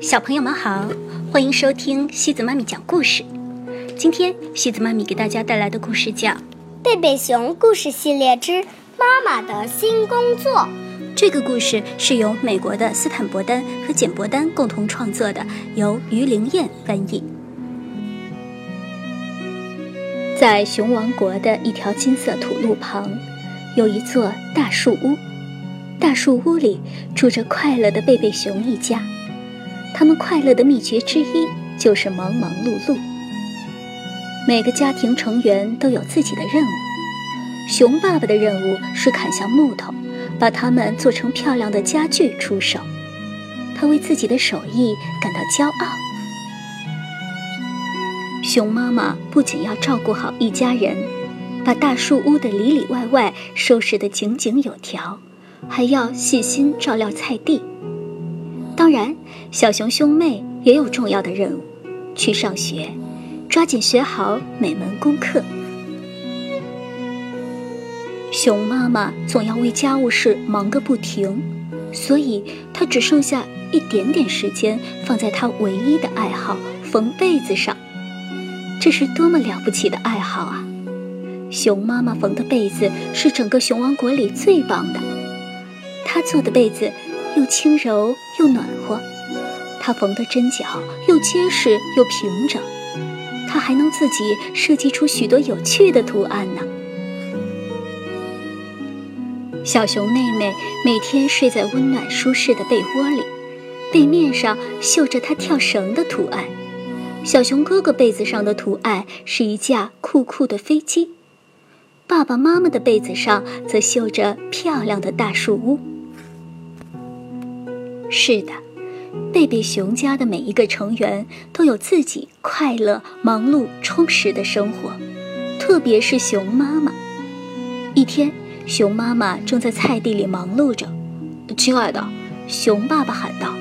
小朋友们好，欢迎收听西子妈咪讲故事。今天西子妈咪给大家带来的故事叫《贝贝熊故事系列之妈妈的新工作》。这个故事是由美国的斯坦伯丹和简伯丹共同创作的，由于灵燕翻译。在熊王国的一条金色土路旁，有一座大树屋。大树屋里住着快乐的贝贝熊一家。他们快乐的秘诀之一就是忙忙碌碌。每个家庭成员都有自己的任务。熊爸爸的任务是砍下木头，把它们做成漂亮的家具出手。他为自己的手艺感到骄傲。熊妈妈不仅要照顾好一家人，把大树屋的里里外外收拾得井井有条，还要细心照料菜地。当然，小熊兄妹也有重要的任务，去上学，抓紧学好每门功课。熊妈妈总要为家务事忙个不停，所以她只剩下一点点时间放在她唯一的爱好——缝被子上。这是多么了不起的爱好啊！熊妈妈缝的被子是整个熊王国里最棒的，她做的被子。又轻柔又暖，他缝的针脚又结实又平整，他还能自己设计出许多有趣的图案呢。小熊妹妹每天睡在温暖舒适的被窝里，被面上绣着她跳绳的图案。小熊哥哥被子上的图案是一架酷酷的飞机，爸爸妈妈的被子上则绣着漂亮的大树屋。是的，贝贝熊家的每一个成员都有自己快乐、忙碌、充实的生活，特别是熊妈妈。一天，熊妈妈正在菜地里忙碌着。亲爱的，熊爸爸喊道：“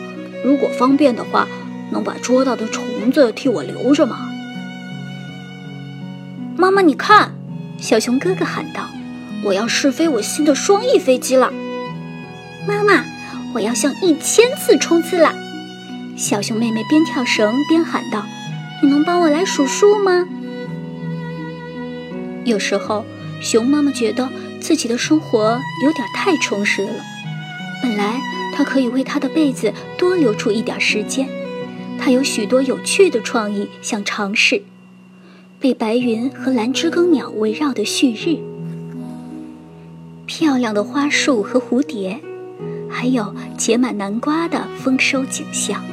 如果方便的话，能把捉到的虫子替我留着吗？”妈妈，你看，小熊哥哥喊道：“我要试飞我新的双翼飞机了。”妈妈。我要向一千次冲刺了！小熊妹妹边跳绳边喊道：“你能帮我来数数吗？”有时候，熊妈妈觉得自己的生活有点太充实了。本来她可以为她的被子多留出一点时间，她有许多有趣的创意想尝试。被白云和蓝知更鸟围绕的旭日，漂亮的花束和蝴蝶。还有结满南瓜的丰收景象，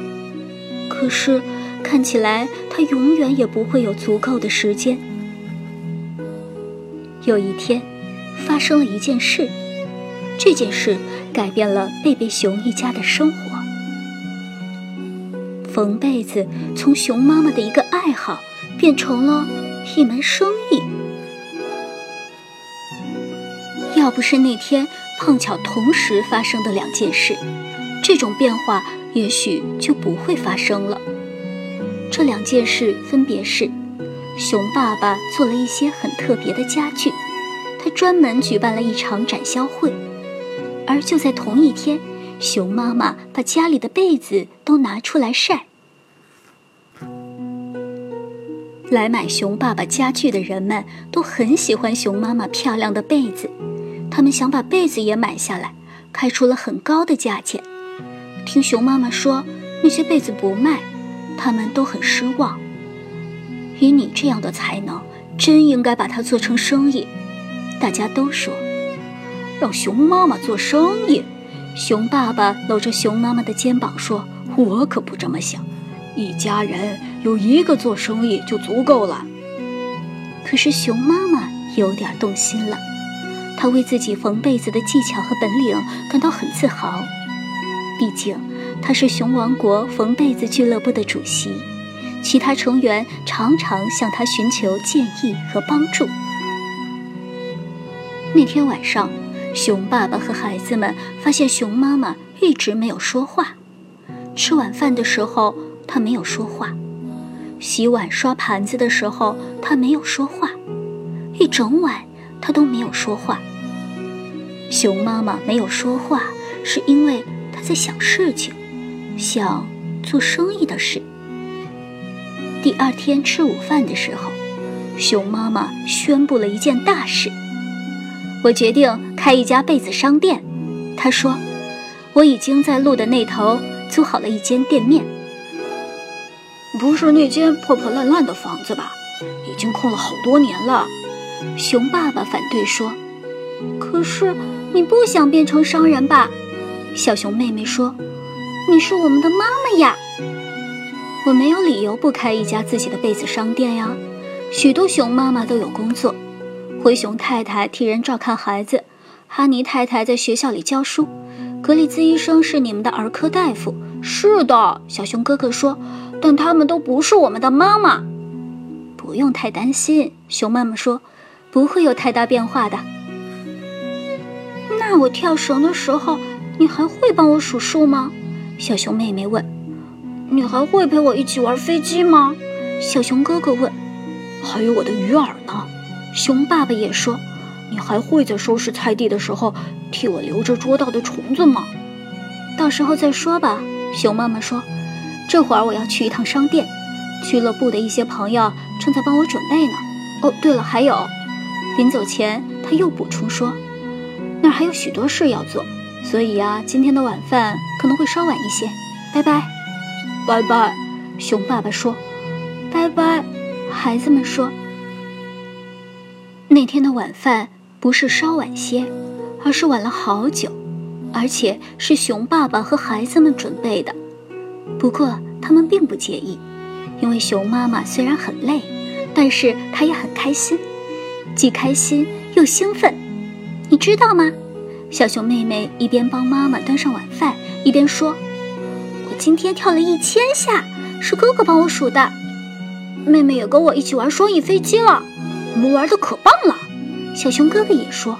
可是看起来他永远也不会有足够的时间。有一天，发生了一件事，这件事改变了贝贝熊一家的生活。缝被子从熊妈妈的一个爱好，变成了一门生意。要不是那天。碰巧同时发生的两件事，这种变化也许就不会发生了。这两件事分别是：熊爸爸做了一些很特别的家具，他专门举办了一场展销会；而就在同一天，熊妈妈把家里的被子都拿出来晒。来买熊爸爸家具的人们都很喜欢熊妈妈漂亮的被子。他们想把被子也买下来，开出了很高的价钱。听熊妈妈说那些被子不卖，他们都很失望。以你这样的才能，真应该把它做成生意。大家都说，让熊妈妈做生意。熊爸爸搂着熊妈妈的肩膀说：“我可不这么想，一家人有一个做生意就足够了。”可是熊妈妈有点动心了。她为自己缝被子的技巧和本领感到很自豪，毕竟他是熊王国缝被子俱乐部的主席，其他成员常常向他寻求建议和帮助。那天晚上，熊爸爸和孩子们发现熊妈妈一直没有说话。吃晚饭的时候，他没有说话；洗碗刷盘子的时候，他没有说话；一整晚。他都没有说话。熊妈妈没有说话，是因为在想事情，想做生意的事。第二天吃午饭的时候，熊妈妈宣布了一件大事：我决定开一家被子商店。她说：“我已经在路的那头租好了一间店面，不是那间破破烂烂的房子吧？已经空了好多年了。”熊爸爸反对说：“可是你不想变成商人吧？”小熊妹妹说：“你是我们的妈妈呀，我没有理由不开一家自己的被子商店呀。”许多熊妈妈都有工作，灰熊太太替人照看孩子，哈尼太太在学校里教书，格里兹医生是你们的儿科大夫。是的，小熊哥哥说，但他们都不是我们的妈妈。不用太担心，熊妈妈说。不会有太大变化的。那我跳绳的时候，你还会帮我数数吗？小熊妹妹问。你还会陪我一起玩飞机吗？小熊哥哥问。还有我的鱼饵呢。熊爸爸也说。你还会在收拾菜地的时候替我留着捉到的虫子吗？到时候再说吧。熊妈妈说。这会儿我要去一趟商店，俱乐部的一些朋友正在帮我准备呢。哦，对了，还有。临走前，他又补充说：“那儿还有许多事要做，所以啊，今天的晚饭可能会稍晚一些。拜拜，拜拜。”熊爸爸说：“拜拜。”孩子们说：“那天的晚饭不是稍晚些，而是晚了好久，而且是熊爸爸和孩子们准备的。不过他们并不介意，因为熊妈妈虽然很累，但是她也很开心。”既开心又兴奋，你知道吗？小熊妹妹一边帮妈妈端上晚饭，一边说：“我今天跳了一千下，是哥哥帮我数的。妹妹也跟我一起玩双翼飞机了，我们玩的可棒了。”小熊哥哥也说：“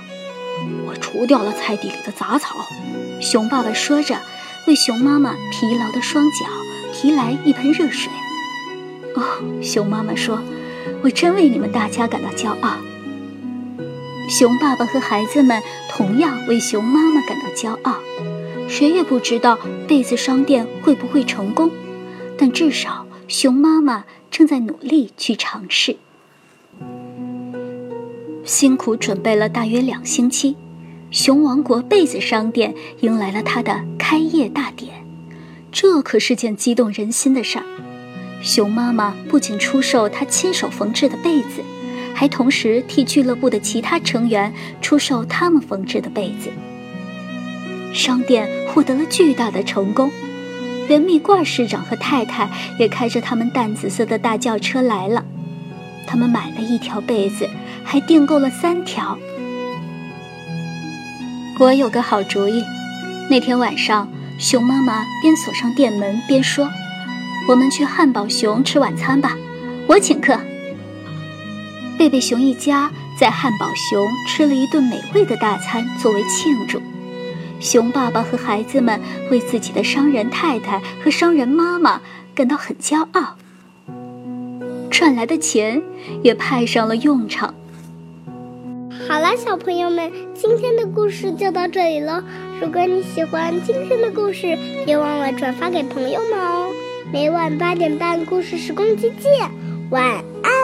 我除掉了菜地里的杂草。”熊爸爸说着，为熊妈妈疲劳的双脚提来一盆热水。哦，熊妈妈说：“我真为你们大家感到骄傲。”熊爸爸和孩子们同样为熊妈妈感到骄傲。谁也不知道被子商店会不会成功，但至少熊妈妈正在努力去尝试。辛苦准备了大约两星期，熊王国被子商店迎来了它的开业大典。这可是件激动人心的事儿。熊妈妈不仅出售她亲手缝制的被子。还同时替俱乐部的其他成员出售他们缝制的被子。商店获得了巨大的成功，连蜜罐市长和太太也开着他们淡紫色的大轿车来了。他们买了一条被子，还订购了三条。我有个好主意，那天晚上，熊妈妈边锁上店门边说：“我们去汉堡熊吃晚餐吧，我请客。”贝贝熊一家在汉堡熊吃了一顿美味的大餐作为庆祝，熊爸爸和孩子们为自己的商人太太和商人妈妈感到很骄傲，赚来的钱也派上了用场。好了，小朋友们，今天的故事就到这里了。如果你喜欢今天的故事，别忘了转发给朋友们哦。每晚八点半，故事时光机见，晚安。